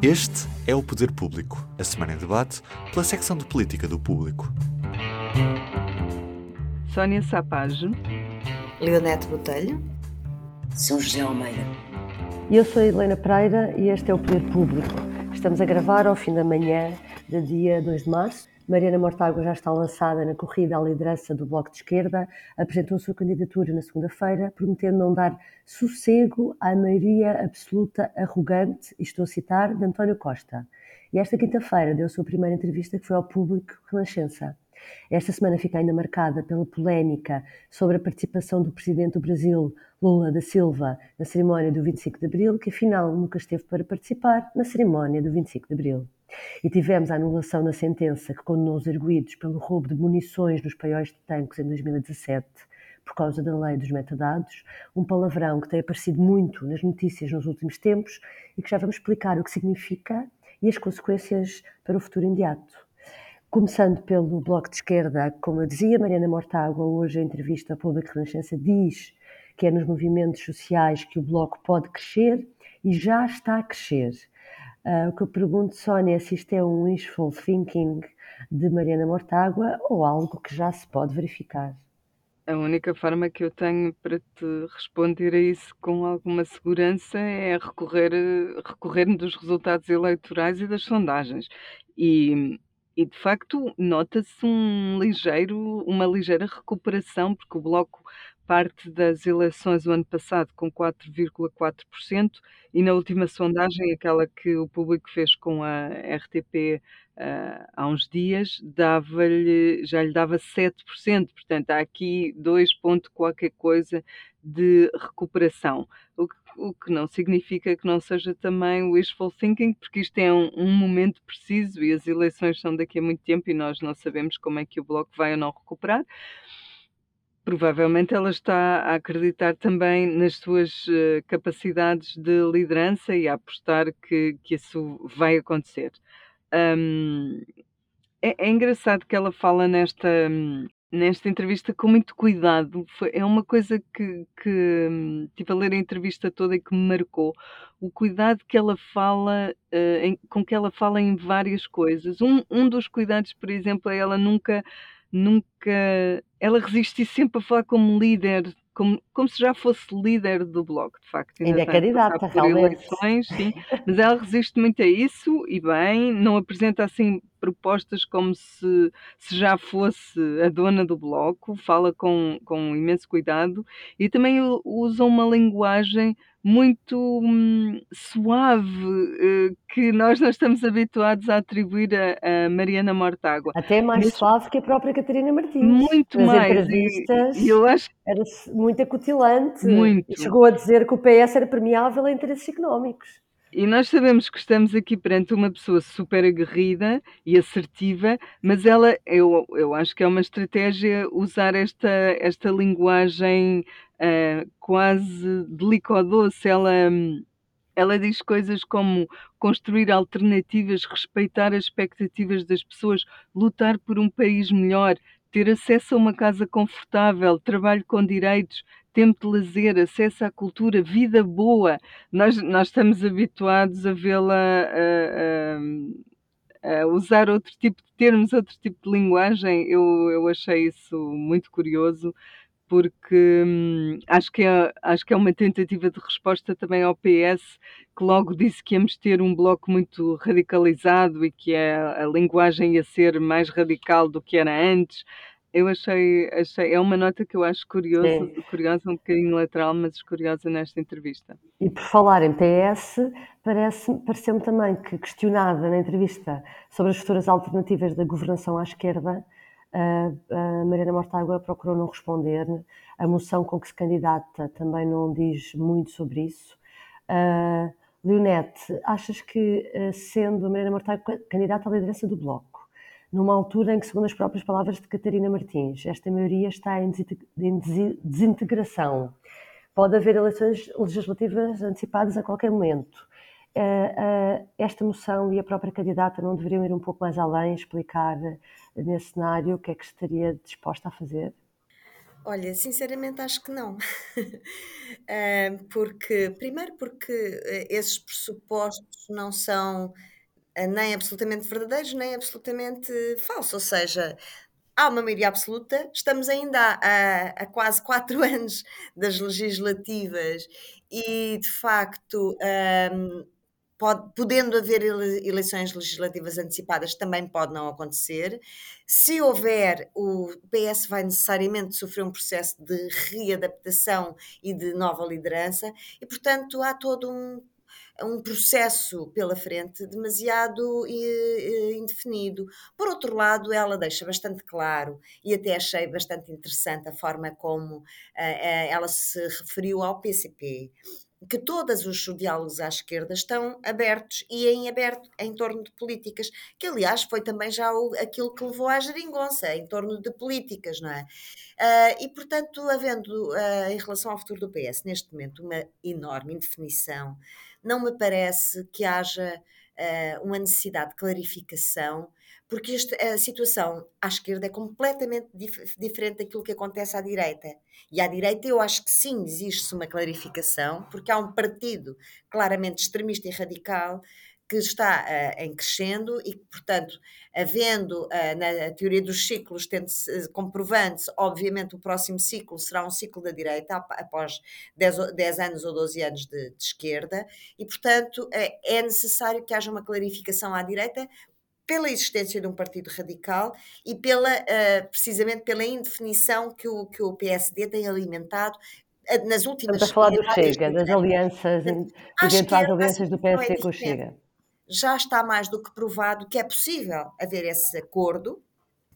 Este é o Poder Público, a semana em debate pela secção de política do Público. Sónia Sapage, Leonete Botelho, São José Almeida. Eu sou a Helena Pereira e este é o Poder Público. Estamos a gravar ao fim da manhã do dia 2 de março. Mariana Mortágua já está lançada na corrida à liderança do Bloco de Esquerda, apresentou sua candidatura na segunda-feira, prometendo não dar sossego à maioria absoluta arrogante, estou a citar, de António Costa. E esta quinta-feira deu a sua primeira entrevista que foi ao público Renascença. Esta semana fica ainda marcada pela polémica sobre a participação do presidente do Brasil, Lula da Silva, na cerimónia do 25 de Abril, que afinal nunca esteve para participar na cerimónia do 25 de Abril. E tivemos a anulação na sentença que condenou os arguídos pelo roubo de munições nos paióis de tanques em 2017, por causa da lei dos metadados, um palavrão que tem aparecido muito nas notícias nos últimos tempos e que já vamos explicar o que significa e as consequências para o futuro imediato. Começando pelo Bloco de Esquerda, como eu dizia, Mariana Mortágua, hoje em entrevista ao Público Renascença, diz que é nos movimentos sociais que o Bloco pode crescer e já está a crescer. Uh, o que eu pergunto, Sónia, é se isto é um wishful thinking de Mariana Mortágua ou algo que já se pode verificar. A única forma que eu tenho para te responder a isso com alguma segurança é recorrer, recorrer dos resultados eleitorais e das sondagens. E, e de facto nota-se um ligeiro, uma ligeira recuperação, porque o Bloco parte das eleições do ano passado com 4,4% e na última sondagem, aquela que o público fez com a RTP uh, ah, há uns dias, dava-lhe, já lhe dava 7%. Portanto, há aqui 2 pontos qualquer coisa de recuperação. O que, o que, não significa que não seja também wishful thinking, porque isto é um, um, momento preciso e as eleições são daqui a muito tempo e nós não sabemos como é que o Bloco vai ou não recuperar provavelmente ela está a acreditar também nas suas uh, capacidades de liderança e a apostar que, que isso vai acontecer. Um, é, é, engraçado que ela fala nesta, nesta entrevista com muito cuidado. Foi, é uma coisa que, que tive a ler a entrevista toda e que me marcou. O cuidado que ela fala, uh, em, com que ela fala em várias coisas. Um, um dos cuidados, por exemplo, é ela nunca nunca. Ela resiste sempre a falar como líder, como, como se já fosse líder do Bloco, de facto. Ainda, ainda é candidata, realmente. Eleições, sim, mas ela resiste muito a isso e bem, não apresenta assim propostas como se, se já fosse a dona do Bloco, fala com, com imenso cuidado e também usa uma linguagem muito hum, suave uh, que nós não estamos habituados a atribuir a, a Mariana Mortágua. Até mais Mas, suave que a própria Catarina Martins. Muito Nas mais. entrevistas e, eu acho era muito acutilante. Muito. E chegou a dizer que o PS era permeável a interesses económicos. E nós sabemos que estamos aqui perante uma pessoa super aguerrida e assertiva, mas ela, eu, eu acho que é uma estratégia usar esta, esta linguagem uh, quase delicadoce. Ela, ela diz coisas como construir alternativas, respeitar as expectativas das pessoas, lutar por um país melhor, ter acesso a uma casa confortável, trabalho com direitos, tempo de lazer, acesso à cultura, vida boa. Nós, nós estamos habituados a vê-la a, a, a, usar outro tipo de termos, outro tipo de linguagem. Eu, eu achei isso muito curioso porque hum, acho, que é, acho que é uma tentativa de resposta também ao PS, que logo disse que íamos ter um bloco muito radicalizado e que a, a linguagem ia ser mais radical do que era antes. Eu achei, achei, é uma nota que eu acho curiosa, curiosa, um bocadinho lateral, mas curiosa nesta entrevista. E por falar em PS, parece, pareceu-me também que questionada na entrevista sobre as futuras alternativas da governação à esquerda, a Mariana Mortágua procurou não responder. A moção com que se candidata também não diz muito sobre isso. Uh, Leonete, achas que, sendo a Mariana Mortágua candidata à liderança do Bloco, numa altura em que, segundo as próprias palavras de Catarina Martins, esta maioria está em desintegração. Pode haver eleições legislativas antecipadas a qualquer momento. Eh, eh, esta moção e a própria candidata não deveriam ir um pouco mais além, explicar nesse cenário o que é que estaria disposta a fazer? Olha, sinceramente acho que não. Porque, primeiro porque eh, esses pressupostos não são nem absolutamente verdadeiros, nem absolutamente falsos. Ou seja, há uma maioria absoluta, estamos ainda a, a quase quatro anos das legislativas e, de facto, um, pode, podendo haver eleições legislativas antecipadas, também pode não acontecer. Se houver, o PS vai necessariamente sofrer um processo de readaptação e de nova liderança, e, portanto, há todo um um processo pela frente demasiado indefinido. Por outro lado, ela deixa bastante claro, e até achei bastante interessante a forma como uh, ela se referiu ao PCP, que todos os diálogos à esquerda estão abertos e em aberto em torno de políticas, que aliás foi também já o, aquilo que levou à geringonça, em torno de políticas, não é? E portanto, havendo em relação ao futuro do PS, neste momento, uma enorme indefinição, não me parece que haja uh, uma necessidade de clarificação, porque este, a situação à esquerda é completamente dif diferente daquilo que acontece à direita. E à direita eu acho que sim, existe uma clarificação, porque há um partido claramente extremista e radical que está uh, em crescendo e que, portanto, havendo uh, na teoria dos ciclos, uh, comprovando-se, obviamente o próximo ciclo será um ciclo da direita após 10, 10 anos ou 12 anos de, de esquerda e, portanto, é necessário que haja uma clarificação à direita pela existência de um partido radical e pela, precisamente pela indefinição que o, que o PSD tem alimentado nas últimas... Estamos a falar do Chega, das alianças, eventuais alianças do PSD é com o Chega já está mais do que provado que é possível haver esse acordo,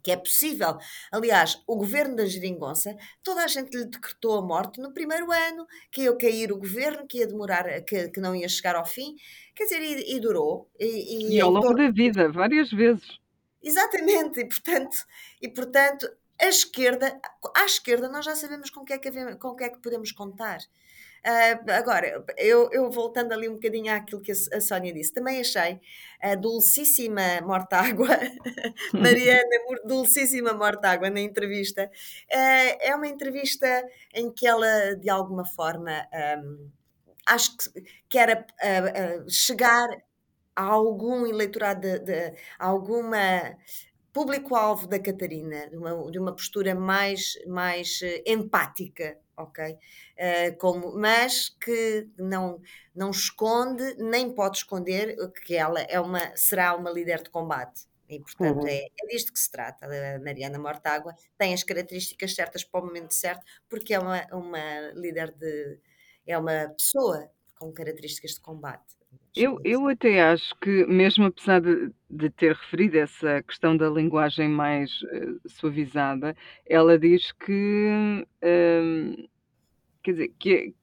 que é possível. Aliás, o governo da Geringonça, toda a gente lhe decretou a morte no primeiro ano, que ia cair o governo, que ia demorar, que, que não ia chegar ao fim. Quer dizer, e, e durou. E, e, e ao longo da vida, várias vezes. Exatamente, e portanto, e portanto a esquerda, à esquerda nós já sabemos com o que é que, com que, é que podemos contar. Uh, agora, eu, eu, voltando ali um bocadinho àquilo que a, a Sónia disse, também achei a dulcíssima Mortágua, Mariana Dulcíssima Mortágua, na entrevista. Uh, é uma entrevista em que ela, de alguma forma, um, acho que quer uh, chegar a algum eleitorado, de, de alguma público-alvo da Catarina, de uma, de uma postura mais, mais empática ok? Uh, como, mas que não, não esconde, nem pode esconder que ela é uma, será uma líder de combate. E, portanto, uhum. é, é disto que se trata. A Mariana Mortágua tem as características certas para o momento certo, porque é uma, uma líder de. é uma pessoa com características de combate. Eu, eu até acho que, mesmo apesar de, de ter referido essa questão da linguagem mais uh, suavizada, ela diz que uh, quer dizer, que,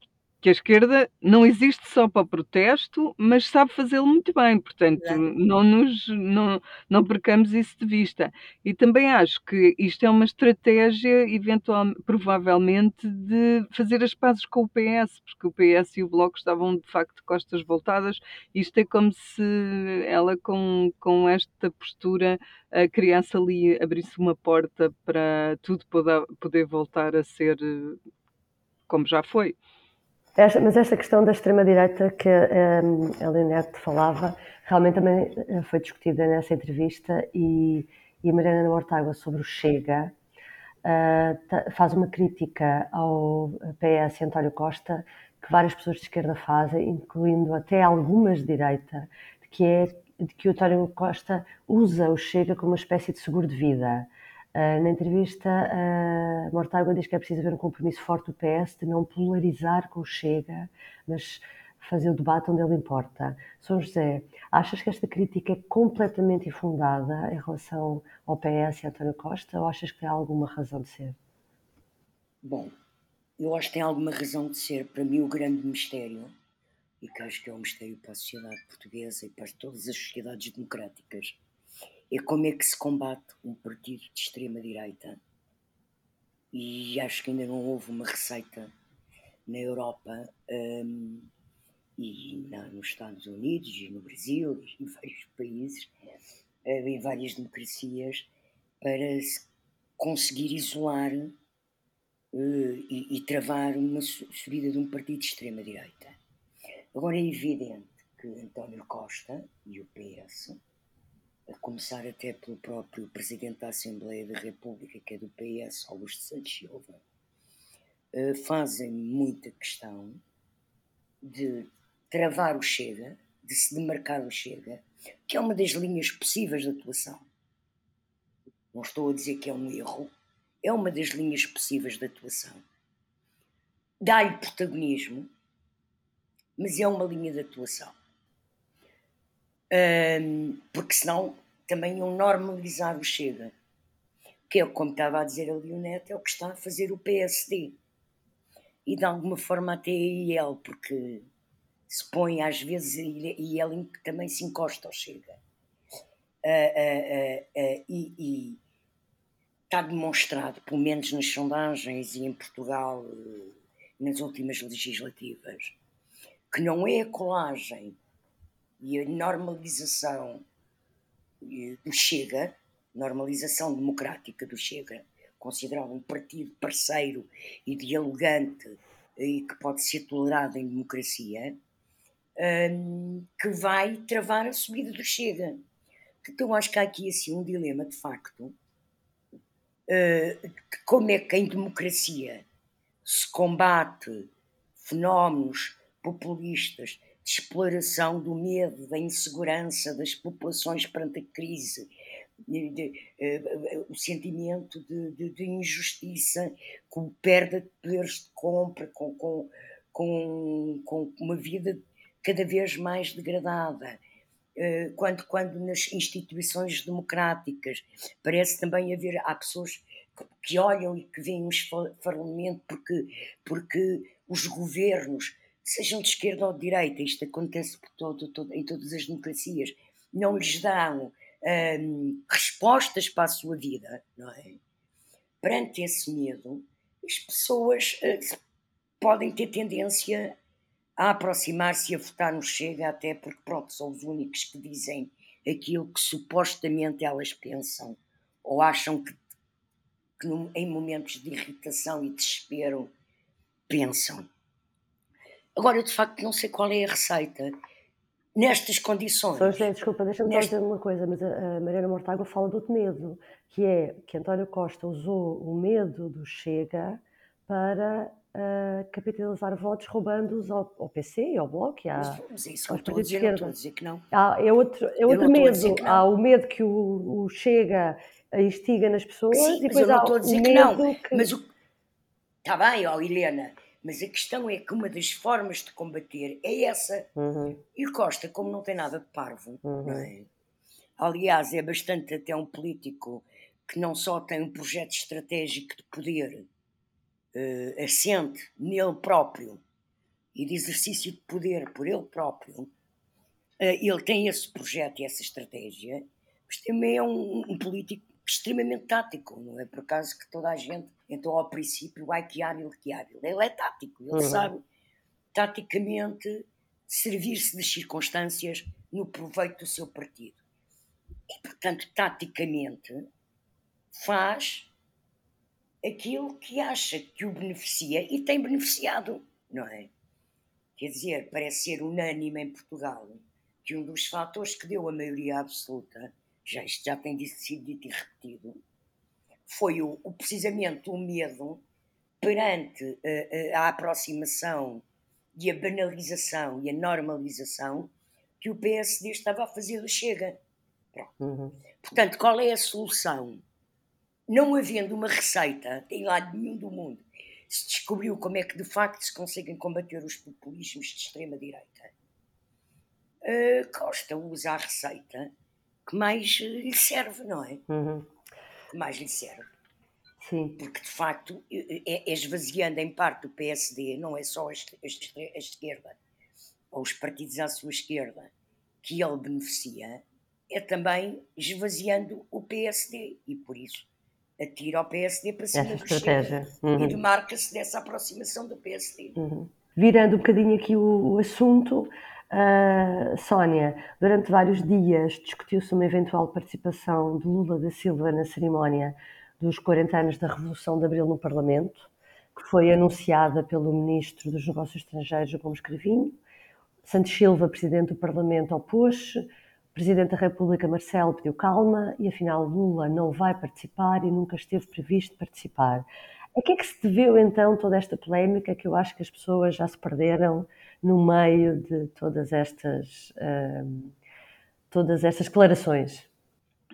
que a esquerda não existe só para protesto, mas sabe fazê-lo muito bem, portanto, não nos não, não percamos isso de vista. E também acho que isto é uma estratégia, eventual, provavelmente, de fazer as pazes com o PS, porque o PS e o Bloco estavam de facto de costas voltadas. Isto é como se ela, com, com esta postura, a criança ali abrisse uma porta para tudo poder, poder voltar a ser como já foi. Esta, mas esta questão da extrema-direita que um, a Leonete falava, realmente também eh, foi discutida nessa entrevista e, e a Mariana Mortágua sobre o Chega uh, faz uma crítica ao PS António Costa que várias pessoas de esquerda fazem, incluindo até algumas de direita, que é de que o António Costa usa o Chega como uma espécie de seguro de vida. Uh, na entrevista, uh, Mortágua diz que é preciso haver um compromisso forte do PS de não polarizar com o Chega, mas fazer o debate onde ele importa. São José, achas que esta crítica é completamente infundada em relação ao PS e António Costa ou achas que tem alguma razão de ser? Bom, eu acho que tem alguma razão de ser. Para mim, o grande mistério, e que acho que é um mistério para a sociedade portuguesa e para todas as sociedades democráticas, é como é que se combate um partido de extrema-direita. E acho que ainda não houve uma receita na Europa um, e na, nos Estados Unidos e no Brasil e em vários países, eh, em várias democracias, para conseguir isolar uh, e, e, travar uma subida de um partido de extrema-direita. Agora é evidente que António Costa e o PS, a começar até pelo próprio Presidente da Assembleia da República, que é do PS, Augusto Santos Silva, uh, fazem muita questão de travar o Chega, de se demarcar o Chega, que é uma das linhas possíveis de atuação. Não estou a dizer que é um erro, é uma das linhas possíveis de atuação. Dá-lhe protagonismo, mas é uma linha de atuação. Porque senão também iam normalizar o Chega, que é como estava a dizer a Leonete, é o que está a fazer o PSD. E de alguma forma até a IEL, porque se põe às vezes e ele também se encosta ao Chega. Uh, uh, uh, e, e, está demonstrado, pelo menos nas sondagens e em Portugal eh, nas últimas legislativas, que não é a colagem e a normalização eh, do Chega, normalização democrática do Chega, considerado um partido parceiro e dialogante e que pode ser tolerado em democracia, um, que vai travar a subida do Chega. Então acho que há aqui assim um dilema de facto, uh, como é que em democracia se combate fenómenos populistas exploração do medo, da insegurança das populações perante a crise, de, de, uh, o sentimento de, de, injustiça, com perda de poderes de compra, com, com, com, com uma vida cada vez mais degradada. Eh, quando, quando nas instituições democráticas parece também haver, há pessoas que olham e que veem um parlamento porque, porque os governos, sejam de esquerda ou de direita, isto acontece todo, todo, em todas as democracias, não lhes dão hum, respostas para a sua vida, não é? Perante esse medo, as pessoas uh, podem ter tendência a aproximar-se e a votar no Chega, até porque, pronto, são os únicos que dizem aquilo que supostamente elas pensam ou acham que, que em momentos de irritação e desespero pensam. Agora, eu de facto não sei qual é a receita nestas condições. Só José, desculpa, deixa-me Nesta... dizer uma coisa, mas a Mariana Mortágua fala do outro medo, que é que António Costa usou o medo do Chega para uh, capitalizar votos roubando-os ao, ao, PC e ao Bloco e à, mas, é isso eu estou a dizer, não estou a dizer que não. Há, é outro, é outro medo. Há o medo que o, o Chega instiga nas pessoas Sim, e depois há o medo que não. Que... Mas o... Está bem, ó Helena, mas a questão é que uma das formas de combater é essa. Uhum. E Costa, como não tem nada de parvo, uhum. é? aliás, é bastante até um político que não só tem um projeto estratégico de poder, uh, assente nele próprio e de exercício de poder por ele próprio, uh, ele tem esse projeto e essa estratégia, mas também é um, um, político extremamente tático, não é por acaso que toda a gente, então ao princípio, ai que hábil, que hábil. Ele é tático, ele uhum. sabe taticamente servir-se das circunstâncias no proveito do seu partido. E, portanto, taticamente, faz aquilo que acha que o beneficia e tem beneficiado, não é? Quer dizer, parece ser unânime em Portugal que um dos fatores que deu a maioria absoluta, já isto já tem sido dito e repetido, foi o, o precisamente o medo perante uh, uh, a aproximação e a banalização e a normalização que o PSD estava a fazer do Chega. Uhum. Portanto, qual é a solução? não havendo uma receita em lado nenhum do mundo, se descobriu como é que de facto se conseguem combater os populismos de extrema-direita. Uh, Costa usa a receita que mais lhe serve, não é? Uhum. Que mais lhe serve. Sim. Porque de facto é, é esvaziando em parte o PSD, não é só a, a, a esquerda, ou os partidos à sua esquerda, que ele beneficia, é também esvaziando o PSD. E por isso atira ao PSD para cima Essa estratégia. Uhum. e demarca-se dessa aproximação do PSD. Uhum. Virando um bocadinho aqui o, o assunto, uh, Sónia, durante vários dias discutiu-se uma eventual participação de Lula da Silva na cerimónia dos 40 anos da Revolução de Abril no Parlamento. que foi anunciada pelo Ministro dos Negócios Estrangeiros, Gomes Cravinho. Santos Silva, Presidente do Parlamento, opôs-se. O Presidente da República, Marcelo, pediu calma e, afinal, Lula não vai participar e nunca esteve previsto participar. A que é que se deveu, então, toda esta polémica que eu acho que as pessoas já se perderam no meio de todas estas, uh, todas estas declarações?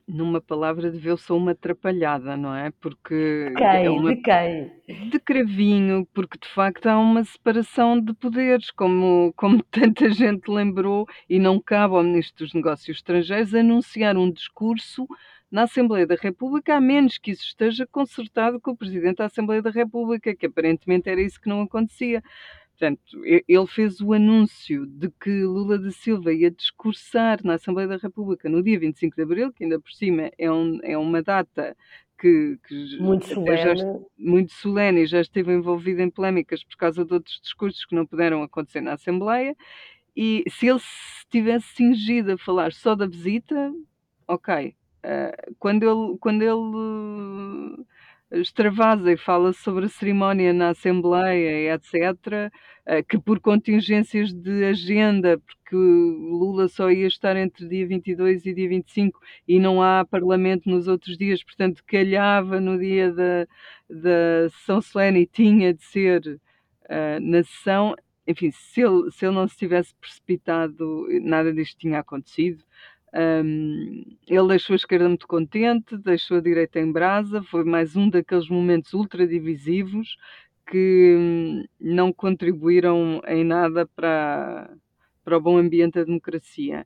numa palavra, deveu-se uma atrapalhada, não é? Porque. De quem? É uma... De quem? De cravinho, porque de facto há uma separação de poderes, como, como tanta gente lembrou, e não cabe ao Ministro dos Negócios Estrangeiros anunciar um discurso na Assembleia da República, a menos que isso esteja consertado com o Presidente da Assembleia da República, que aparentemente era isso que não acontecia. Portanto, ele fez o anúncio de que Lula da Silva ia discursar na Assembleia da República no dia 25 de Abril, que ainda por cima é, um, é uma data que, que muito, solene. Já, muito solene e já esteve envolvida em polémicas por causa de outros discursos que não puderam acontecer na Assembleia. E se ele se tivesse cingido a falar só da visita, ok. Uh, quando ele, quando ele extravasa e fala sobre a cerimónia na Assembleia, etc., eh, que por contingências de agenda, porque Lula só ia estar entre dia 22 e dia 25 e não há Parlamento nos outros dias, portanto, calhava no dia da, da sessão solene e tinha de ser uh, na sessão. Enfim, se ele, se ele não se tivesse precipitado, nada disto tinha acontecido. Um, ele deixou a esquerda muito contente, deixou a direita em brasa, foi mais um daqueles momentos ultra divisivos que hum, não contribuíram em nada para, para o bom ambiente da democracia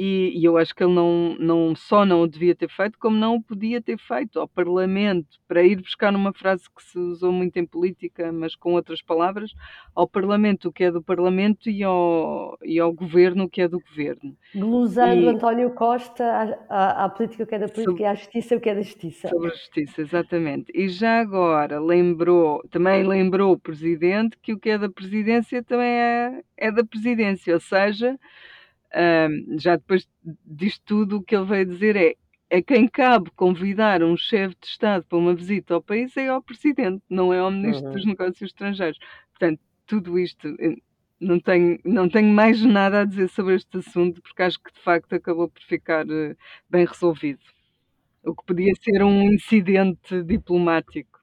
e, e, eu acho que ele não, não só não o devia ter feito, como não o podia ter feito ao Parlamento, para ir buscar numa frase que se usou muito em política, mas com outras palavras, ao Parlamento o que é do Parlamento e ao, e ao Governo o que é do Governo. Glosando e, António Costa à, à, política o que é da política sobre, e à justiça o que é da justiça. Sobre a justiça, exatamente. E já agora lembrou, também lembrou o Presidente que o que é da Presidência também é, é da Presidência, ou seja um, já depois disto tudo, o que ele veio dizer é a quem cabe convidar um chefe de Estado para uma visita ao país é ao Presidente, não é ao Ministro uhum. dos Negócios Estrangeiros. Portanto, tudo isto, não tenho, não tenho mais nada a dizer sobre este assunto, porque acho que de facto acabou por ficar uh, bem resolvido. O que podia ser um incidente diplomático.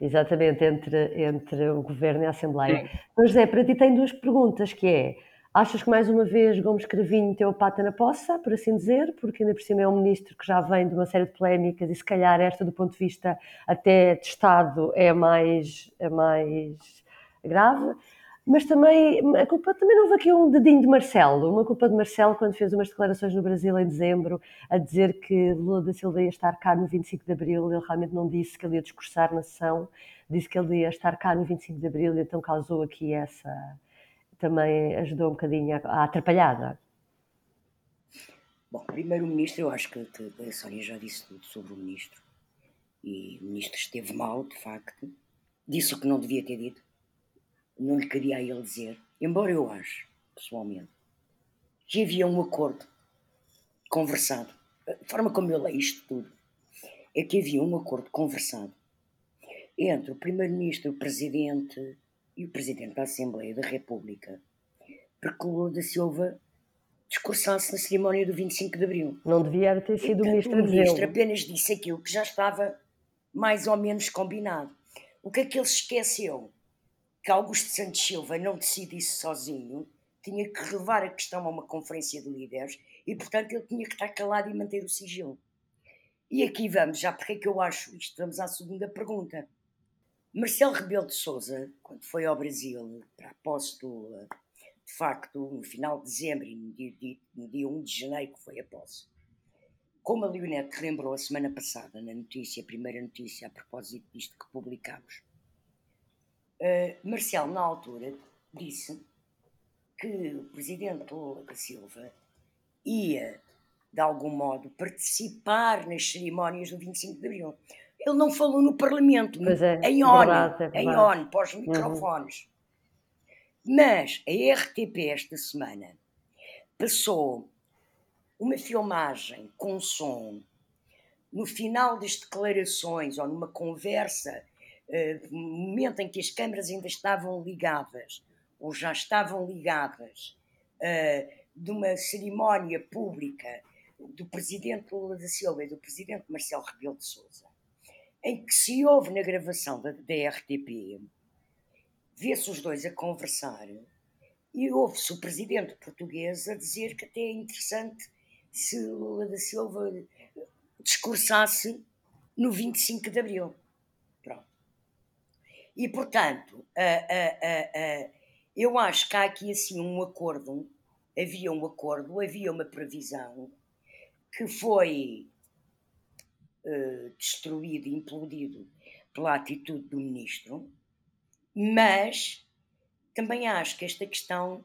Exatamente, entre, entre o Governo e a Assembleia. Mas José, para ti tem duas perguntas, que é Achas que mais uma vez Gomes Cravinho teu pata na poça, por assim dizer, porque ainda por cima é um ministro que já vem de uma série de polémicas e se calhar esta do ponto de vista até de Estado é mais, é mais grave. Mas também, a culpa também não houve aqui um dedinho de Marcelo, uma culpa de Marcelo quando fez umas declarações no Brasil em dezembro a dizer que Lula da Silva ia estar cá no 25 de Abril, ele realmente não disse que ele ia discursar na sessão, disse que ele ia estar cá no 25 de Abril, então causou aqui essa, também ajudou um bocadinho à atrapalhada? Bom, primeiro-ministro, eu acho que, a Sónia já disse tudo sobre o ministro. E o ministro esteve mal, de facto. Disse o que não devia ter dito. Não lhe cabia a ele dizer. Embora eu acho, pessoalmente, que havia um acordo conversado. A forma como eu leio isto tudo é que havia um acordo conversado entre o primeiro-ministro, o presidente e o Presidente da Assembleia da República Lula da Silva discursasse na cerimónia do 25 de Abril. Não devia ter sido o ministro O ministro apenas disse aquilo que já estava mais ou menos combinado. O que é que ele se esqueceu? Que Augusto Santos Silva não decidisse sozinho, tinha que levar a questão a uma conferência de líderes e, portanto, ele tinha que estar calado e manter o sigilo. E aqui vamos, já porque é que eu acho isto? Vamos à segunda pergunta. Marcelo Rebelo de Souza, quando foi ao Brasil para a posse do de facto, no final de dezembro e no dia, no dia 1 de janeiro, que foi a posse, como a Leonete lembrou a semana passada, na notícia, a primeira notícia a propósito disto que publicámos, uh, Marcelo, na altura, disse que o presidente Lula da Silva ia, de algum modo, participar nas cerimónias do 25 de Abril. Ele não falou no Parlamento, é, em ONU, verdade, é em ONU, para os microfones. Uhum. Mas a RTP esta semana passou uma filmagem com som no final das declarações ou numa conversa uh, momento em que as câmaras ainda estavam ligadas, ou já estavam ligadas, uh, de uma cerimónia pública do presidente Lula da Silva e do presidente Marcelo Rebelo de Sousa, em que se ouve na gravação da, da RTP, vê-se os dois a conversar e ouve-se o presidente português a dizer que até é interessante se Lula da Silva discursasse no 25 de Abril. Pronto. E, portanto, uh, uh, uh, eu acho que há aqui assim um acordo, havia um acordo, havia uma previsão que foi destruído, implodido pela atitude do ministro, mas também acho que esta questão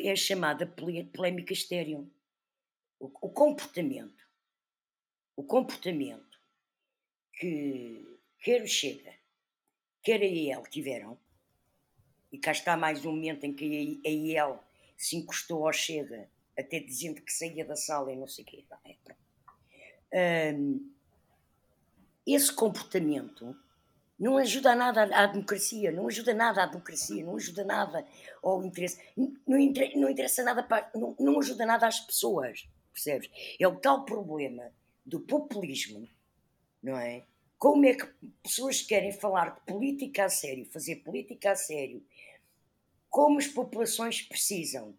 é a chamada polémica estéreo. O, o comportamento, o comportamento que quer o Chega, quer a IEL tiveram, e cá está mais um momento em que a IEL se encostou ao Chega até dizendo que saía da sala e não sei o quê. É, um, esse comportamento não ajuda nada à, democracia, não ajuda nada à democracia, não ajuda nada ao interesse, não, não interessa nada para, não, não ajuda nada às pessoas, percebes? É o tal problema do populismo, não é? Como é que pessoas querem falar de política a sério, fazer política a sério, como as populações precisam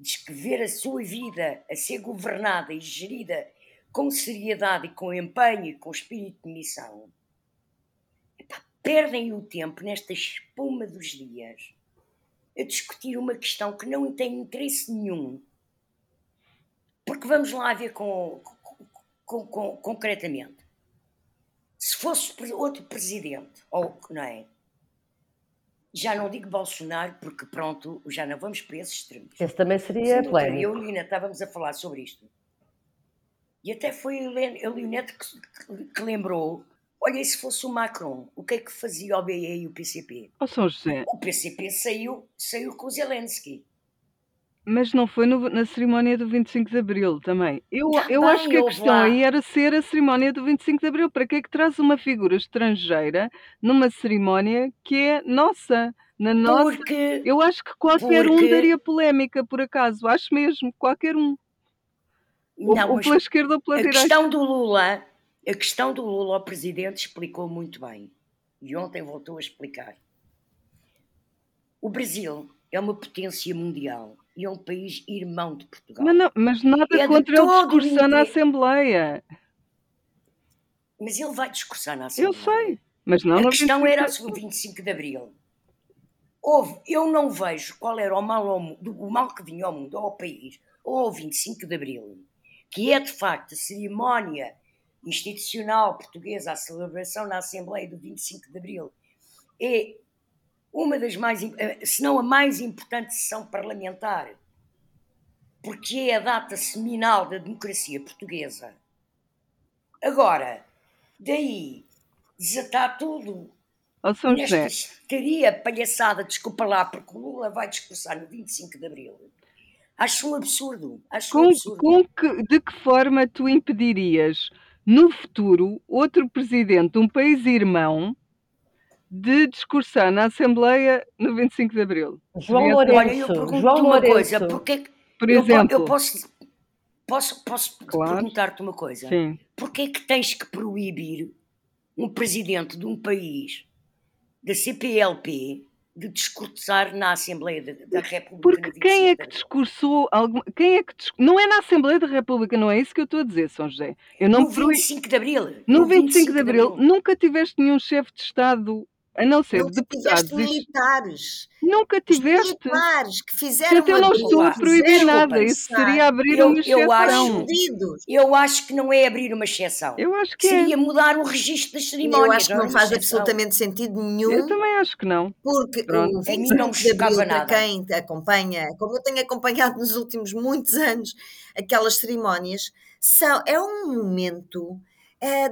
diz que ver a sua vida a ser governada e gerida com seriedade e com empenho e com espírito de missão, epá, perdem o tempo nesta espuma dos dias a discutir uma questão que não tem interesse nenhum. Porque vamos lá ver com, com, com, concretamente. Se fosse outro presidente, ou não é? Já não digo Bolsonaro, porque pronto, já não vamos para esses extremos. Esse também seria polémico. Eu e Lina estávamos a falar sobre isto. E até foi a Leonete que, que, lembrou: olha, e se fosse o Macron, o que é que fazia o BE e o PCP? Oh, São José. O PCP saiu, saiu com o Zelensky. Mas não foi no, na cerimónia do 25 de Abril também. Eu, eu acho que a questão lá. aí era ser a cerimónia do 25 de Abril. Para que é que traz uma figura estrangeira numa cerimónia que é nossa? Na nossa... Porque, eu acho que qualquer porque... um daria polémica, por acaso. Acho mesmo, qualquer um. Não, ou, pela esquerda ou pela a direita. Questão do Lula, a questão do Lula ao presidente explicou muito bem. E ontem voltou a explicar. O Brasil é uma potência mundial e é um país irmão de Portugal. Mas, não, mas nada é contra ele discursar na Assembleia. Mas ele vai discursar na Assembleia. Eu sei, mas não A questão era o 25 de Abril. Houve, eu não vejo qual era o mal, ao, o mal que vinha ao mundo, ao país, ou ao 25 de Abril, que é de facto a cerimónia institucional portuguesa, a celebração na Assembleia do 25 de Abril, é uma das mais, eh, se não a mais importante sessão parlamentar, porque é a data seminal da democracia portuguesa. Agora, daí desatar tudo oh, São estaria palhaçada, desculpa lá, porque o Lula vai discursar no 25 de Abril. Acho um absurdo. Acho com, um absurdo. Com que, de que forma tu impedirias no futuro outro presidente de um país irmão de discursar na Assembleia no 25 de Abril. João Lourenço. Olha, eu pergunto João uma Lourenço. coisa, porque Por exemplo, eu, posso, posso, posso claro. perguntar-te uma coisa? Sim. Porquê é que tens que proibir um presidente de um país da CPLP de discursar na Assembleia da, República. Porque quem é que discursou algum, quem é que não é na Assembleia da República, não é isso que eu estou a dizer, São José. Eu não no 25 de Abril. No, no 25, 25 de, Abril, de Abril nunca tiveste nenhum chefe de Estado a não ser Nunca deputados. militares. Nunca tiveste. Os militares que fizeram Então eu não estou a proibir nada. Isso seria abrir eu, uma exceção. Eu acho, eu acho que não é abrir uma exceção. Eu acho que seria é. mudar o registro das cerimónias. Eu acho que não, não faz absolutamente sentido nenhum. Eu também acho que não. Porque Pronto. o 25 não de Abril, para quem acompanha, como eu tenho acompanhado nos últimos muitos anos, aquelas cerimónias, são, é um momento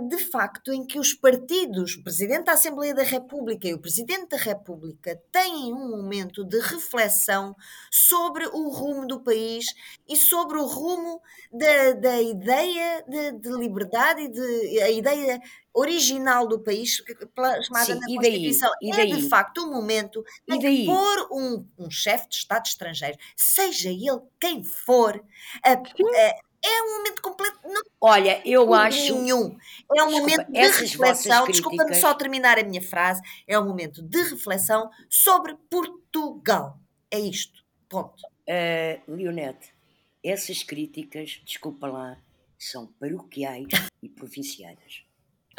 de facto, em que os partidos, o Presidente da Assembleia da República e o Presidente da República têm um momento de reflexão sobre o rumo do país e sobre o rumo da, da ideia de, de liberdade e de, a ideia original do país, plasmada Sim, na e daí? Constituição. E É daí? de facto um momento em que pôr um, um chefe de Estado estrangeiro, seja ele quem for, a- a- é um momento completo. Não Olha, eu acho. nenhum. É um Desculpa, momento de reflexão. Desculpa-me críticas- só terminar a minha frase. É um momento de reflexão sobre Portugal. É isto. Ponto. Uh, Leonete, essas críticas, desculpa lá, são paroquiais e provincianas.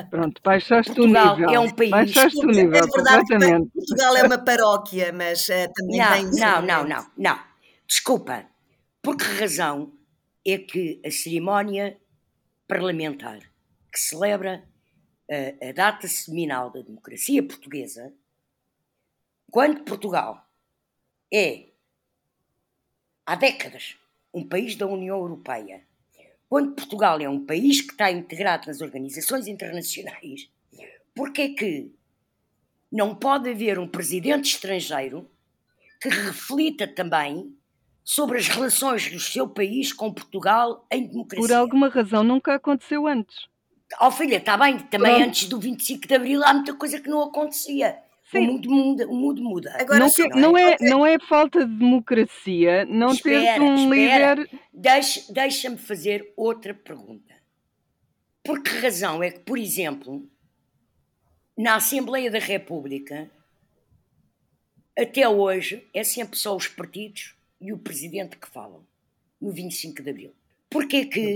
Pronto, baixaste Portugal o nível. é um país- Baixaste o É nível verdade que completamente. Portugal é uma paróquia, mas eh, também Não, tem. não, não, não, não. Desculpa. Por que razão é que a cerimónia parlamentar que celebra a, a data seminal da democracia portuguesa, quando Portugal é, há décadas, um país da União Europeia, quando Portugal é um país que está integrado nas organizações internacionais, porque é que não pode haver um presidente estrangeiro que reflita também sobre as relações do seu país com Portugal em democracia. Por alguma razão nunca aconteceu antes. Oh filha, está bem, também Pronto. antes do 25 de Abril há muita coisa que não acontecia. O Sim. mundo muda, o mundo muda. Agora não, sim, não, é, não é falta de democracia não Espera, um espera. líder. Deixa- Deixa-me fazer outra pergunta. Por que razão é que, por exemplo, na Assembleia da República, até hoje, é sempre só os partidos e o presidente que falam, no 25 de Abril? Porquê O que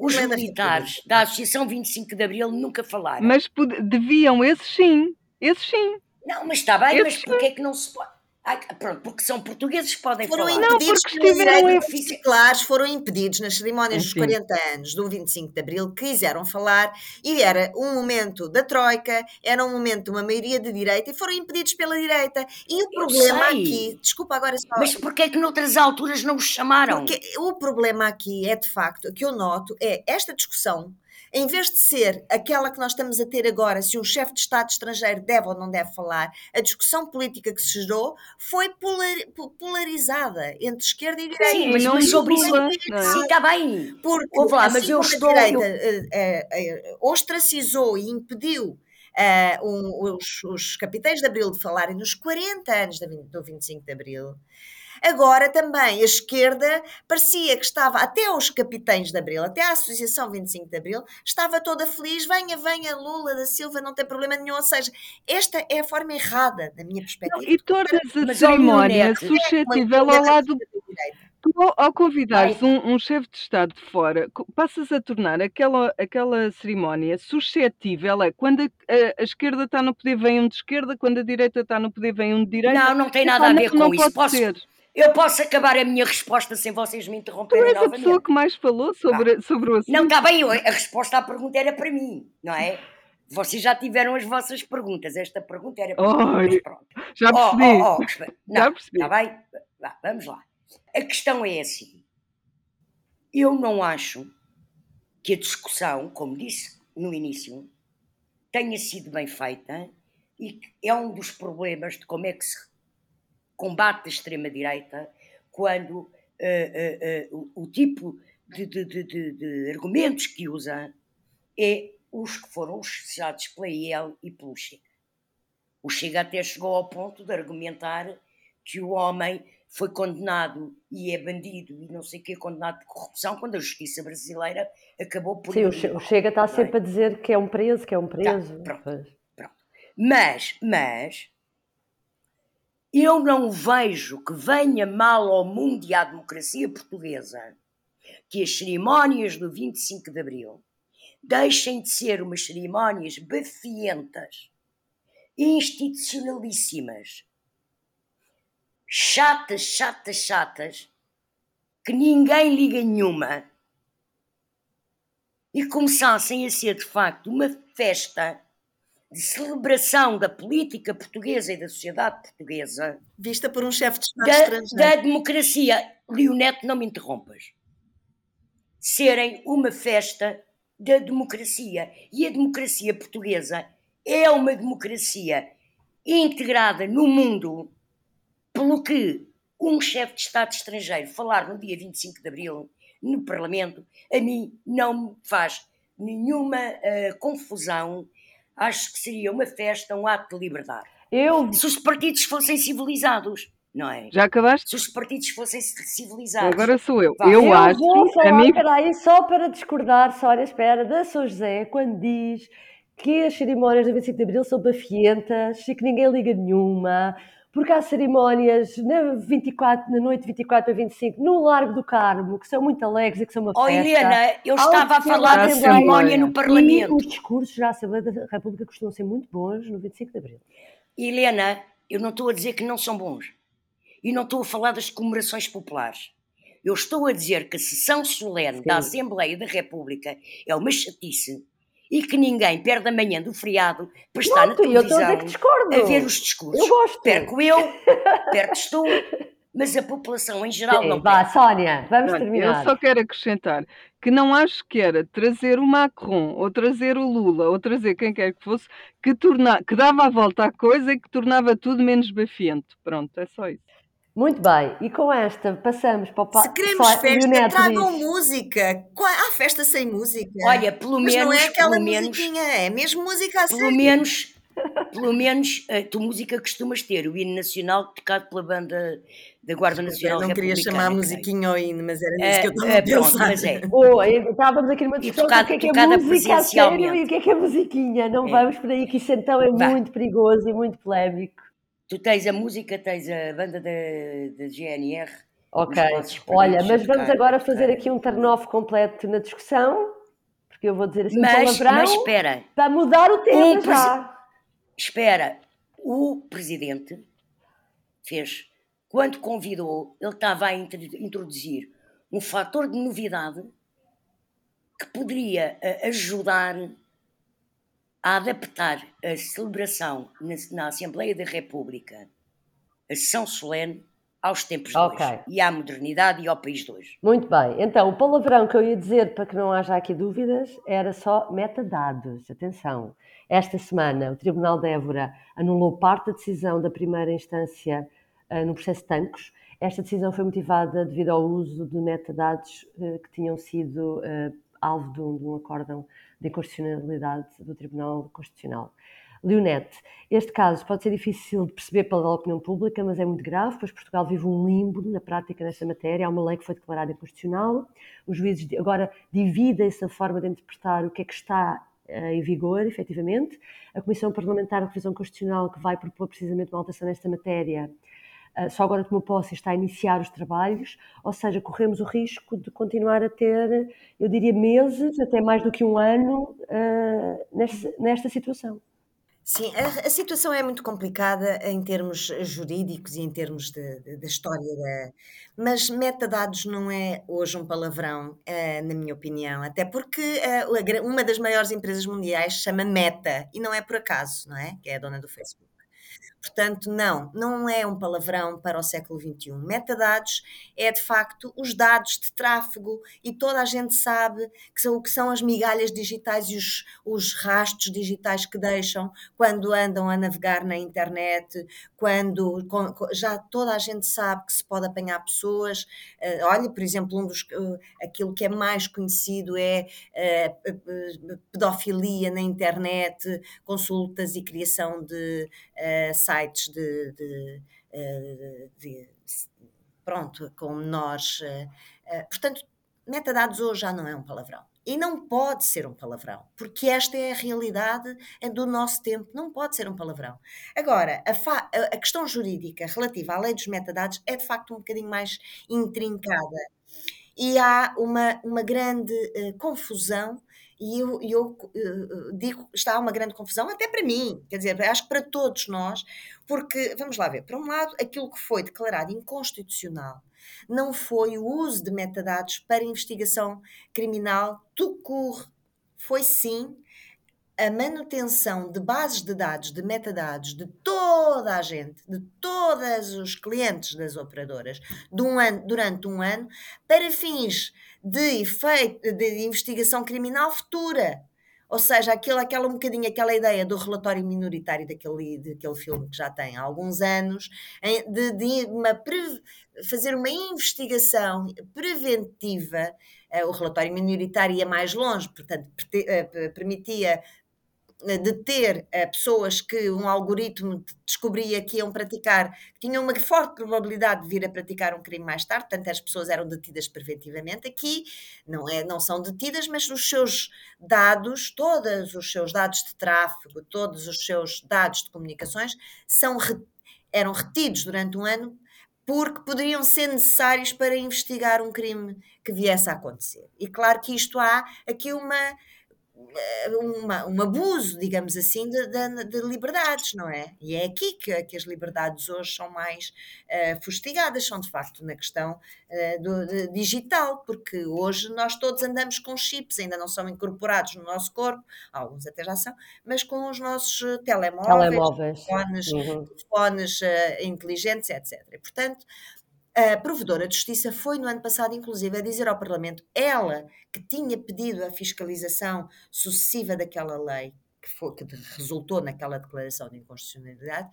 os militares da Associação 25 de Abril nunca falaram? Mas deviam, esses sim. Esses sim. Não, mas está bem, mas porquê é que não se pode? Ai, pronto, porque são portugueses, podem Foram falar. Não, impedidos porque direitos em- particulares, foram impedidos nas cerimónias dos Enfim. 40 anos do 25 de Abril, quiseram falar, e era um momento da Troika, era um momento de uma maioria de direita, e foram impedidos pela direita. E o problema aqui, desculpa agora só, Mas porquê é que noutras alturas não os chamaram? porque o problema aqui é de facto, o que eu noto é esta discussão, em vez de ser aquela que nós estamos a ter agora, se um chefe de Estado estrangeiro deve ou não deve falar, a discussão política que se gerou foi polar- po- polarizada entre esquerda e direita. Sim, mas, não isso. é? Sim, está bem. Porque Ouve lá, assim mas eu como estou- a direita eh, eh, eh, ostracizou e impediu eh, um- os, os capitães de Abril de falarem nos 40 anos do 25 de Abril, agora também a esquerda parecia que estava, até os capitães de Abril, até a Associação 25 de Abril, estava toda feliz, venha, venha Lula da Silva, não tem problema nenhum, ou seja, esta é a forma errada, da minha perspectiva. E tornas a Mas, ó, cerimónia Leonete, suscetível ao lado. Tu, ao, convidares um, um chefe de Estado de fora, passas a tornar aquela, aquela cerimónia suscetível a quando a, a- a esquerda está no poder vem um de esquerda, quando a direita está no poder vem um de direita. Não, não tem nada a não- ver com não isso. pode Posso- ser. Eu posso acabar a minha resposta sem vocês me Tu interromperem és a novamente. pessoa que mais falou sobre, sobre o assunto. Não, está bem, eu- a resposta à pergunta era para mim, não é? Vocês já tiveram as vossas perguntas. Esta pergunta era para mim. Pronto. Já Oh, percebi. oh, oh. Já Não, percebi. Está bem? Vá, vamos lá. A questão é assim. Eu não acho que a discussão, como disse no início, tenha sido bem feita e que é um dos problemas de como é que se combate a extrema-direita quando eh, eh, o, o tipo de, de- de- de- argumentos que usa é os que foram usados pela IEL e pelo Chega. O Chega até chegou ao ponto de argumentar que o homem foi condenado e é bandido e não sei o que, condenado de corrupção, quando a justiça brasileira acabou por. Sim, o Che- o Chega está é? sempre a dizer que é um preso, que é um preso. pronto. Pois. Mas, mas, eu não vejo que venha mal ao mundo e à democracia portuguesa que as cerimónias do 25 de Abril deixem de ser umas cerimónias bafientas, institucionalíssimas, chatas, chatas, chatas, que ninguém liga nenhuma, e começassem a ser de facto uma festa de celebração da política portuguesa e da sociedade portuguesa, Vista por um chefe de Estado da, estrangeiro. da democracia. Leonete, não me interrompas. Serem uma festa da democracia. E a democracia portuguesa é uma democracia integrada no mundo, pelo que um chefe de Estado estrangeiro falar no dia 25 de Abril no Parlamento, a mim não me faz nenhuma uh, confusão. Acho que seria uma festa, um ato de liberdade. Eu... Se os partidos fossem civilizados, não é? Já acabaste? Se os partidos fossem civilizados. Agora sou eu. Eu, eu acho. Vou falar, a mim... peraí, só para discordar, só à espera, da São José, quando diz que as cerimónias do 25 de Abril são bafientas e que ninguém liga nenhuma, porque há cerimónias na, 24, na noite 24 a 25 no Largo do Carmo, que são muito alegres e que são uma oh, festa. Oh Helena, eu estava a falar da cerimónia no Parlamento. E os discursos da Assembleia da República costumam ser muito bons no 25 de Abril. Helena, eu não estou a dizer que não são bons. E não estou a falar das comemorações populares. Eu estou a dizer que a sessão solene Sim. da Assembleia da República é uma chatice e que ninguém perde a manhã do feriado para estar Pronto, na televisão eu a, discordo. a ver os discursos. Eu gosto. Perco eu, perdes tu, mas a população em geral Sim, não vá, perde. Sónia, vamos terminar. Eu só quero acrescentar que não acho que era trazer o Macron, ou trazer o Lula, ou trazer quem quer que fosse, que, torna, que dava a volta à coisa e que tornava tudo menos bafiento. Pronto, é só isso. Muito bem, e com esta passamos para o Se queremos Só, festa, tragam diz. música. Há festa sem música. Olha, pelo Mas menos. não é aquela musiquinha, é mesmo música a Pelo menos, pelo menos a tua música costumas ter, o hino nacional tocado pela banda da Guarda Nacional Eu não queria chamar a musiquinha ao hino, mas era nisso é, que eu estava é, a pensar. Mas é. Oh, estávamos aqui numa discussão do que é, que é música a sério e o que é que é musiquinha. Não é. vamos por aí, que isso então é Vai. muito perigoso e muito polémico. Tu tens a música, tens a banda da GNR. Ok. Olha, mas vamos agora fazer aqui um turn-off completo na discussão, porque eu vou dizer assim mas, palavrão mas espera. para mudar o tema um já. Espera, o presidente fez, quando convidou, ele estava a introduzir um fator de novidade que poderia eh, ajudar a adaptar a celebração na, na Assembleia da República, a sessão solene, aos tempos de okay. hoje e à modernidade e ao país de hoje. Muito bem. Então, o palavrão que eu ia dizer, para que não haja aqui dúvidas, era só metadados. Atenção. Esta semana, o Tribunal de Évora anulou parte da decisão da primeira instância uh, no processo de Tancos. Esta decisão foi motivada devido ao uso de metadados uh, que tinham sido uh, alvo de um, de um acórdão de inconstitucionalidade do Tribunal Constitucional. Leonete, este caso pode ser difícil de perceber pela opinião pública, mas é muito grave, pois Portugal vive um limbo na prática nesta matéria. Há uma lei que foi declarada inconstitucional, os juízes agora dividem-se a forma de interpretar o que é que está eh, em vigor, efetivamente. A Comissão Parlamentar de Revisão Constitucional, que vai propor precisamente uma alteração nesta matéria, só agora tomou posse e está a iniciar os trabalhos, ou seja, corremos o risco de continuar a ter, eu diria, meses, até mais do que um ano, uh, nesta, nesta situação. Sim, a, a, situação é muito complicada em termos jurídicos e em termos da história da. Mas metadados não é hoje um palavrão, uh, na minha opinião, até porque uh, uma das maiores empresas mundiais chama Meta, e não é por acaso, não é? Que é a dona do Facebook. Portanto, não, não é um palavrão para o século XXI. Metadados é de facto os dados de tráfego e toda a gente sabe que são o que são as migalhas digitais e os, os rastros digitais que deixam quando andam a navegar na internet, quando já toda a gente sabe que se pode apanhar pessoas. Uh, olha, por exemplo, um dos, uh, aquilo que é mais conhecido é uh, pedofilia na internet, consultas e criação de sites de, de, de, de pronto, com menores. portanto, metadados hoje já não é um palavrão. E não pode ser um palavrão, porque esta é a realidade do nosso tempo, não pode ser um palavrão. Agora, a, a questão jurídica relativa à lei dos metadados é de facto um bocadinho mais intrincada. E há uma, uma grande uh, confusão e eu, eu uh, digo, está uma grande confusão, até para mim, quer dizer, acho que para todos nós, porque, vamos lá ver, por um lado, aquilo que foi declarado inconstitucional não foi o uso de metadados para investigação criminal do. Foi sim a manutenção de bases de dados, de metadados de toda a gente, de todos os clientes das operadoras, um ano, durante um ano, para fins de efeito de investigação criminal futura. Ou seja, aquele, aquela um bocadinho aquela ideia do relatório minoritário daquele, daquele filme que já tem há alguns anos, de, de uma, fazer uma investigação preventiva. Eh, o relatório minoritário ia mais longe, portanto, eh, permitia de ter uh, pessoas que um algoritmo descobria que iam praticar, que tinham uma forte probabilidade de vir a praticar um crime mais tarde, portanto as pessoas eram detidas preventivamente. Aqui não, é, não são detidas, mas os seus dados, todos os seus dados de tráfego, todos os seus dados de comunicações são, eram retidos durante um ano porque poderiam ser necessários para investigar um crime que viesse a acontecer. E claro que isto há aqui uma eh, uma, um abuso, digamos assim, de, de, de, liberdades, não é? E é aqui que, que as liberdades hoje são mais uh, fustigadas, são de facto na questão uh, do, digital, porque hoje nós todos andamos com chips, ainda não são incorporados no nosso corpo, alguns até já são, mas com os nossos telemóveis, telemóveis. telefones, uhum. telefones uh, inteligentes, etc. E, portanto, a provedora de justiça foi no ano passado, inclusive, a dizer ao Parlamento, ela que tinha pedido a fiscalização sucessiva daquela lei, que, foi, que resultou naquela declaração de inconstitucionalidade,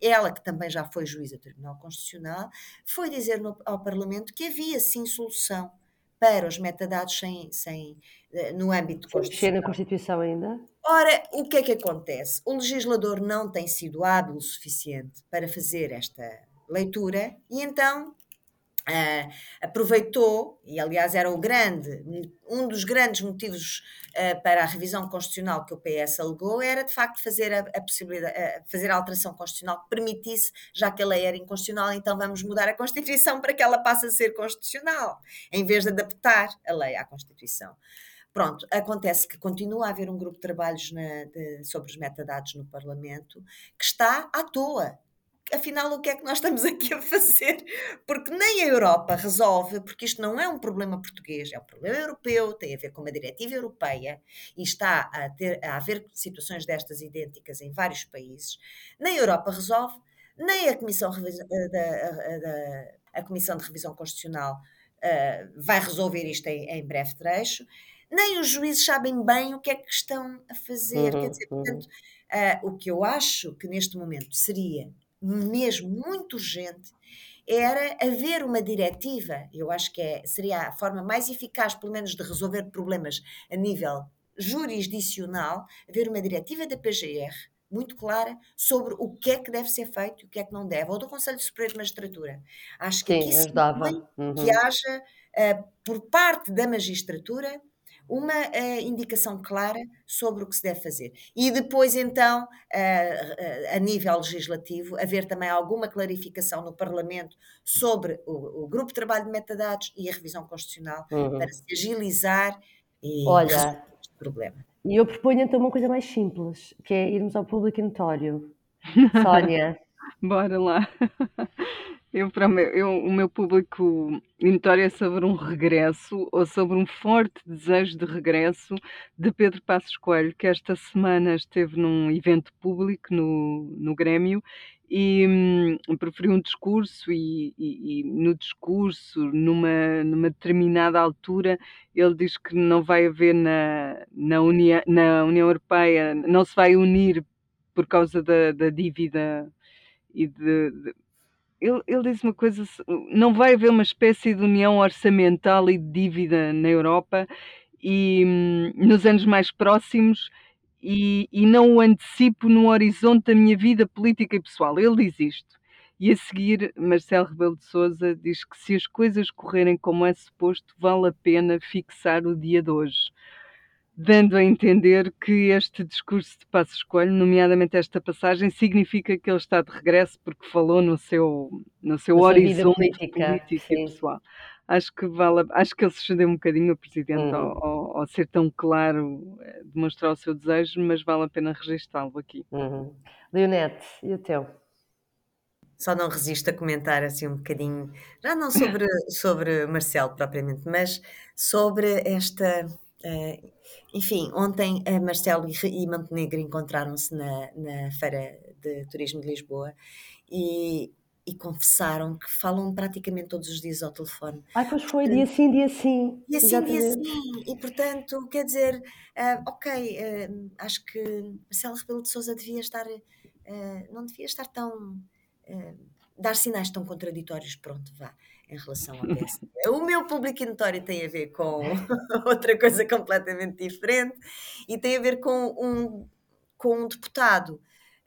ela que também já foi juíza do Tribunal Constitucional, foi dizer no, ao Parlamento que havia sim solução para os metadados sem, sem, eh, no âmbito constitucional. na Constituição ainda? Ora, o que é que acontece? O legislador não tem sido hábil o suficiente para fazer esta leitura e então Uh, aproveitou, e aliás era o grande, um dos grandes motivos uh, para a revisão constitucional que o PS alegou era de facto fazer a, a possibilidade, uh, fazer a alteração constitucional que permitisse, já que a lei era inconstitucional, então vamos mudar a Constituição para que ela passe a ser constitucional, em vez de adaptar a lei à Constituição. Pronto, acontece que continua a haver um grupo de trabalhos na, de, sobre os metadados no Parlamento que está à toa afinal, o que é que nós estamos aqui a fazer? Porque nem a Europa resolve, porque isto não é um problema português, é um problema europeu, tem a ver com uma diretiva europeia e está a, ter, a haver situações destas idênticas em vários países. Nem a Europa resolve, nem a Comissão, eh, da, eh, da, a Comissão de Revisão Constitucional uh, vai resolver isto em, em breve trecho, nem os juízes sabem bem o que é que estão a fazer. Uhum, Quer dizer, uhum. portanto, uh, o que eu acho que neste momento seria mesmo muito urgente, era haver uma diretiva, eu acho que é, seria a forma mais eficaz, pelo menos, de resolver problemas a nível jurisdicional, haver uma diretiva da PGR muito clara sobre o que é que deve ser feito e o que é que não deve, ou do Conselho Superior de Magistratura. Acho que Sim, aqui sim uhum. que haja, uh, por parte da magistratura, uma uh, indicação clara sobre o que se deve fazer. E depois, então, uh, a nível legislativo, haver também alguma clarificação no Parlamento sobre o, o grupo de trabalho de metadados e a revisão constitucional uhum. para se agilizar e Olha, resolver este problema. E eu proponho então uma coisa mais simples, que é irmos ao público notório. Sónia. Bora lá. Eu, para o meu, eu, o meu público notório é sobre um regresso ou sobre um forte desejo de regresso de Pedro Passos Coelho, que esta semana esteve num evento público no, no Grêmio e hum, preferiu um discurso e, e, e, no discurso, numa, numa determinada altura, ele diz que não vai haver na, na, União, na União Europeia, não se vai unir por causa da, da dívida e de, de ele, ele disse uma coisa: não vai haver uma espécie de união orçamental e de dívida na Europa e hum, nos anos mais próximos e, e não o antecipo no horizonte da minha vida política e pessoal. Ele diz isto. E a seguir, Marcelo Rebelo de Souza diz que se as coisas correrem como é suposto, vale a pena fixar o dia de hoje dando a entender que este discurso de Passos Coelho, nomeadamente esta passagem, significa que ele está de regresso porque falou no seu, no seu horizonte política, político e pessoal. Acho que, vale, acho que ele se excedeu um bocadinho, o Presidente, uhum. ao, ao, ao, ser tão claro, eh, demonstrar o seu desejo, mas vale a pena registá-lo aqui. Uhum. Leonete, e o teu? Só não resisto a comentar assim um bocadinho, já não sobre, sobre Marcelo propriamente, mas sobre esta Uh, enfim, ontem a Marcelo e Montenegro encontraram-se na, na Feira de Turismo de Lisboa e e confessaram que falam praticamente todos os dias ao telefone. Ai, pois foi, dia sim, dia sim. E assim, dia sim. E portanto, quer dizer, uh, ok, uh, acho que Marcelo Rebelo de Souza devia estar, não devia estar tão. dar sinais tão contraditórios, pronto, vá, em relação ao PSD. o meu público notório tem a ver com outra coisa completamente diferente e tem a ver com um, com um deputado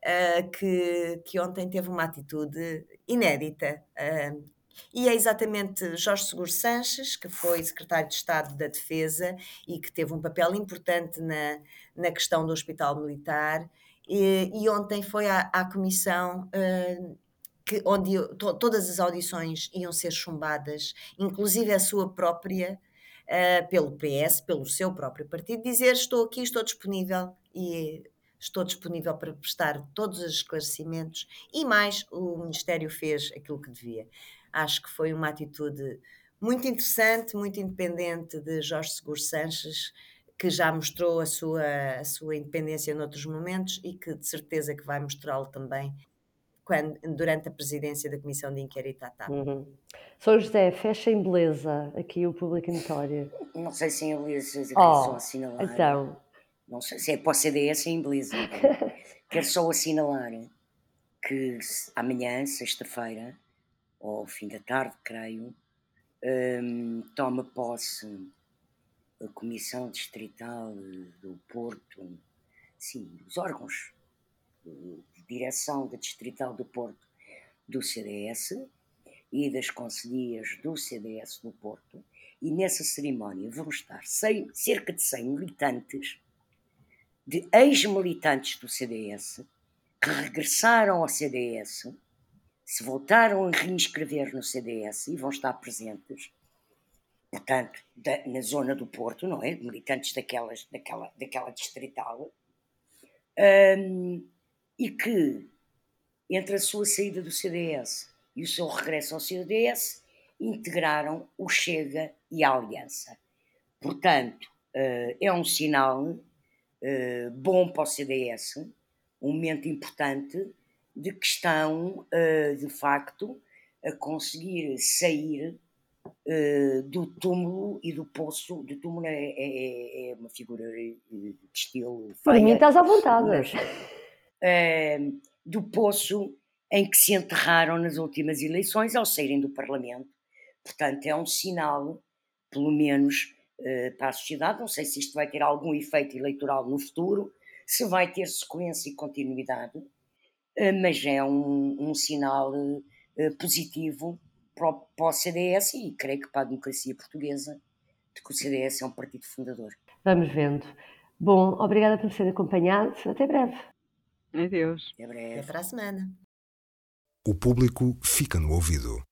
uh, que, que ontem teve uma atitude inédita. Uh, e é exatamente Jorge Seguro Sanches, que foi secretário de Estado da Defesa e que teve um papel importante na, na questão do Hospital Militar. E, e ontem foi à, à comissão. Uh, que, onde to, todas as audições iam ser chumbadas, inclusive a sua própria, uh, pelo PS, pelo seu próprio partido, dizer estou aqui, estou disponível e estou disponível para prestar todos os esclarecimentos e mais, o Ministério fez aquilo que devia. Acho que foi uma atitude muito interessante, muito independente de Jorge Seguro Sanches, que já mostrou a sua, a sua independência noutros momentos e que de certeza que vai mostrá-lo também quando, durante a presidência da Comissão de Inquérito à TAP. Uhum. São José, fecha em beleza aqui o público notório. Não sei se em beleza oh, só assinalar. Então, não sei se é para o CDS em inglês. Quero só assinalar que amanhã, sexta-feira, ou fim da tarde, creio, um, toma posse a Comissão Distrital do Porto, sim, os órgãos direção da Distrital do Porto do CDS e das conselhias do CDS do Porto, e nessa cerimónia vão estar 100, cerca de 100 militantes de ex-militantes do CDS que regressaram ao CDS, se voltaram a reinscrever no CDS e vão estar presentes, portanto, da, na zona do Porto, não é? Militantes daquelas, daquela, daquela distrital, um, e que, entre a sua saída do CDS e o seu regresso ao CDS, integraram o Chega e a Aliança. Portanto, uh, é um sinal uh, bom para o CDS, um momento importante de que estão, uh, de facto, a conseguir sair do túmulo e do poço. Do túmulo é, é, é, é uma figura de estilo. Para mim estás à vontade. Mas, do poço em que se enterraram nas últimas eleições ao saírem do Parlamento. Portanto, é um sinal, pelo menos, eh, para a sociedade. Não sei se isto vai ter algum efeito eleitoral no futuro, se vai ter sequência e continuidade, uh, mas é um, um sinal positivo para o, CDS e creio que para a democracia portuguesa, de que o CDS é um partido fundador. Vamos vendo. Bom, obrigada por ser acompanhado. Até breve. Adeus. Até breve. Até para a semana. O público fica no ouvido.